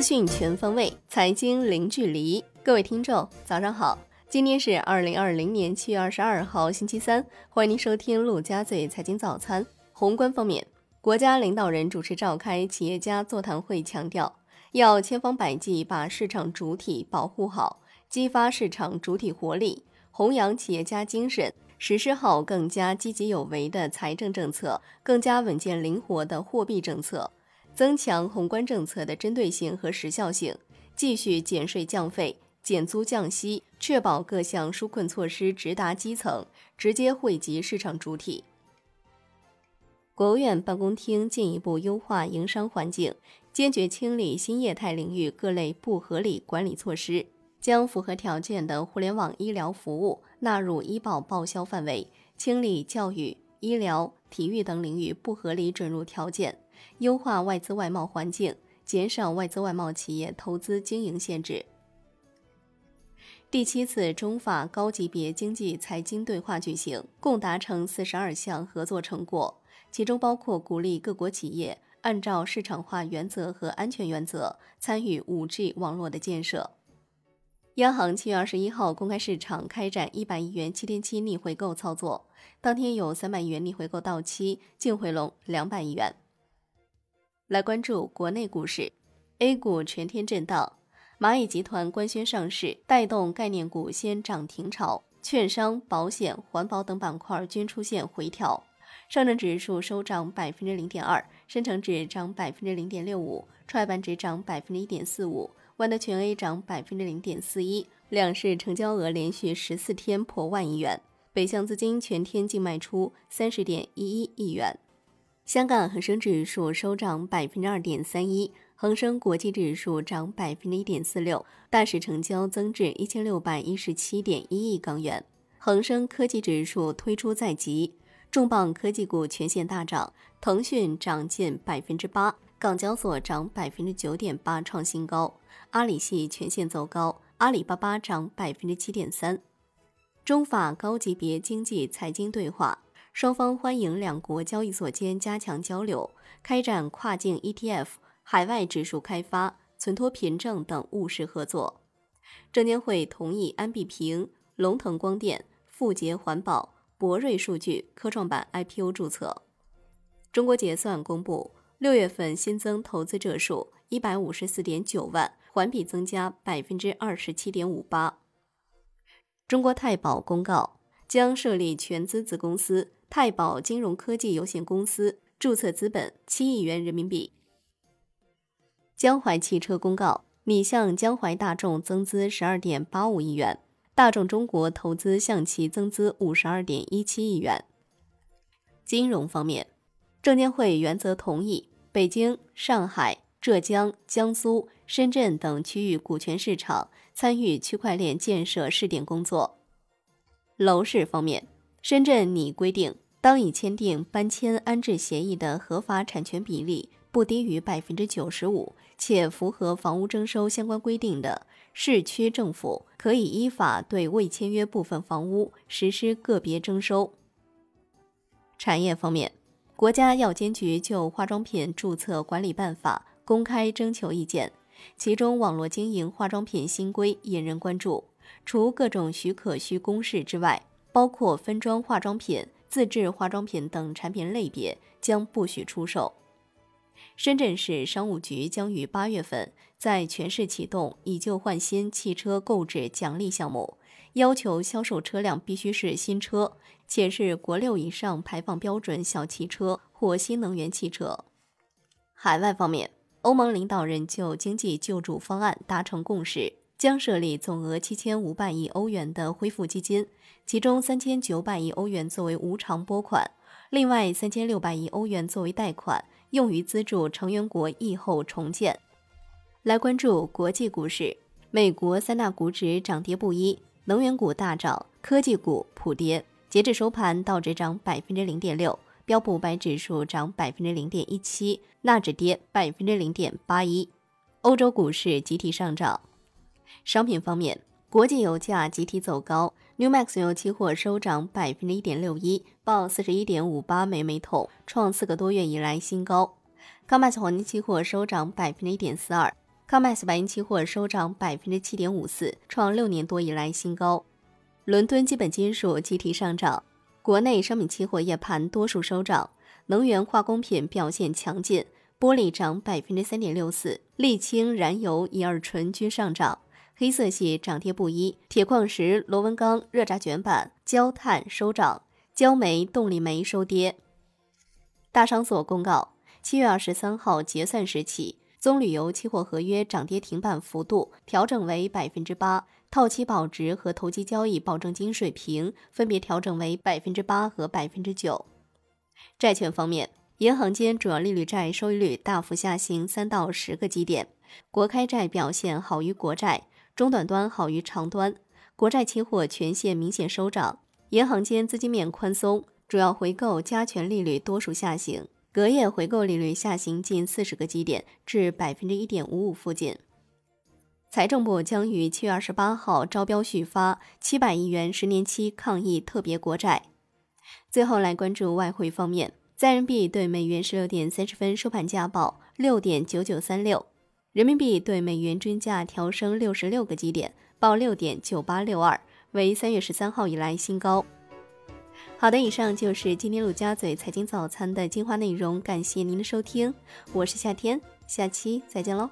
资讯全方位，财经零距离。各位听众，早上好！今天是二零二零年七月二十二号，星期三。欢迎您收听陆家嘴财经早餐。宏观方面，国家领导人主持召开企业家座谈会，强调要千方百计把市场主体保护好，激发市场主体活力，弘扬企业家精神，实施好更加积极有为的财政政策，更加稳健灵活的货币政策。增强宏观政策的针对性和时效性，继续减税降费、减租降息，确保各项纾困措施直达基层，直接惠及市场主体。国务院办公厅进一步优化营商环境，坚决清理新业态领域各类不合理管理措施，将符合条件的互联网医疗服务纳入医保报销范围，清理教育、医疗、体育等领域不合理准入条件。优化外资外贸环境，减少外资外贸企业投资经营限制。第七次中法高级别经济财经对话举行，共达成四十二项合作成果，其中包括鼓励各国企业按照市场化原则和安全原则参与五 G 网络的建设。央行七月二十一号公开市场开展一百亿元七天期逆回购操作，当天有三百亿元逆回购到期，净回笼两百亿元。来关注国内股市，A 股全天震荡，蚂蚁集团官宣上市，带动概念股先涨停潮，券商、保险、环保等板块均出现回调。上证指数收涨百分之零点二，深成指涨百分之零点六五，创业板指涨百分之一点四五，万德全 A 涨百分之零点四一。两市成交额连续十四天破万亿元，北向资金全天净卖出三十点一一亿元。香港恒生指数收涨百分之二点三一，恒生国际指数涨百分之一点四六，大市成交增至一千六百一十七点一亿港元。恒生科技指数推出在即，重磅科技股全线大涨，腾讯涨近百分之八，港交所涨百分之九点八创新高，阿里系全线走高，阿里巴巴涨百分之七点三。中法高级别经济财经对话。双方欢迎两国交易所间加强交流，开展跨境 ETF、海外指数开发、存托凭证等务实合作。证监会同意安必平、龙腾光电、富捷环保、博瑞数据科创板 IPO 注册。中国结算公布，六月份新增投资者数一百五十四点九万，环比增加百分之二十七点五八。中国太保公告，将设立全资子公司。太保金融科技有限公司注册资本七亿元人民币。江淮汽车公告拟向江淮大众增资十二点八五亿元，大众中国投资向其增资五十二点一七亿元。金融方面，证监会原则同意北京、上海、浙江、江苏、深圳等区域股权市场参与区块链建设试点工作。楼市方面。深圳拟规定，当已签订搬迁安置协议的合法产权比例不低于百分之九十五，且符合房屋征收相关规定的，市区政府可以依法对未签约部分房屋实施个别征收。产业方面，国家药监局就化妆品注册管理办法公开征求意见，其中网络经营化妆品新规引人关注，除各种许可需公示之外。包括分装化妆品、自制化妆品等产品类别将不许出售。深圳市商务局将于八月份在全市启动以旧换新汽车购置奖励项目，要求销售车辆必须是新车，且是国六以上排放标准小汽车或新能源汽车。海外方面，欧盟领导人就经济救助方案达成共识。将设立总额七千五百亿欧元的恢复基金，其中三千九百亿欧元作为无偿拨款，另外三千六百亿欧元作为贷款，用于资助成员国疫后重建。来关注国际股市，美国三大股指涨跌不一，能源股大涨，科技股普跌。截至收盘，道指涨百分之零点六，标普五百指数涨百分之零点一七，纳指跌百分之零点八一。欧洲股市集体上涨。商品方面，国际油价集体走高，New Max 油期货收涨百分之一点六一，报四十一点五八美每桶，创四个多月以来新高。COMEX 黄金期货收涨百分之一点四二 COMEX 白银期货收涨百分之七点五四，创六年多以来新高。伦敦基本金属集体上涨，国内商品期货夜盘多数收涨，能源化工品表现强劲，玻璃涨百分之三点六四，沥青、燃油、乙二醇均上涨。黑色系涨跌不一，铁矿石、螺纹钢、热轧卷板、焦炭收涨，焦煤、动力煤收跌。大商所公告，七月二十三号结算时起，棕榈油期货合约涨跌停板幅度调整为百分之八，套期保值和投机交易保证金水平分别调整为百分之八和百分之九。债券方面，银行间主要利率债收益率大幅下行三到十个基点，国开债表现好于国债。中短端好于长端，国债期货全线明显收涨，银行间资金面宽松，主要回购加权利率多数下行，隔夜回购利率下行近四十个基点至百分之一点五五附近。财政部将于七月二十八号招标续发七百亿元十年期抗疫特别国债。最后来关注外汇方面，在人民币对美元十六点三十分收盘价报六点九九三六。人民币对美元均价调升六十六个基点，报六点九八六二，为三月十三号以来新高。好的，以上就是今天陆家嘴财经早餐的精华内容，感谢您的收听，我是夏天，下期再见喽。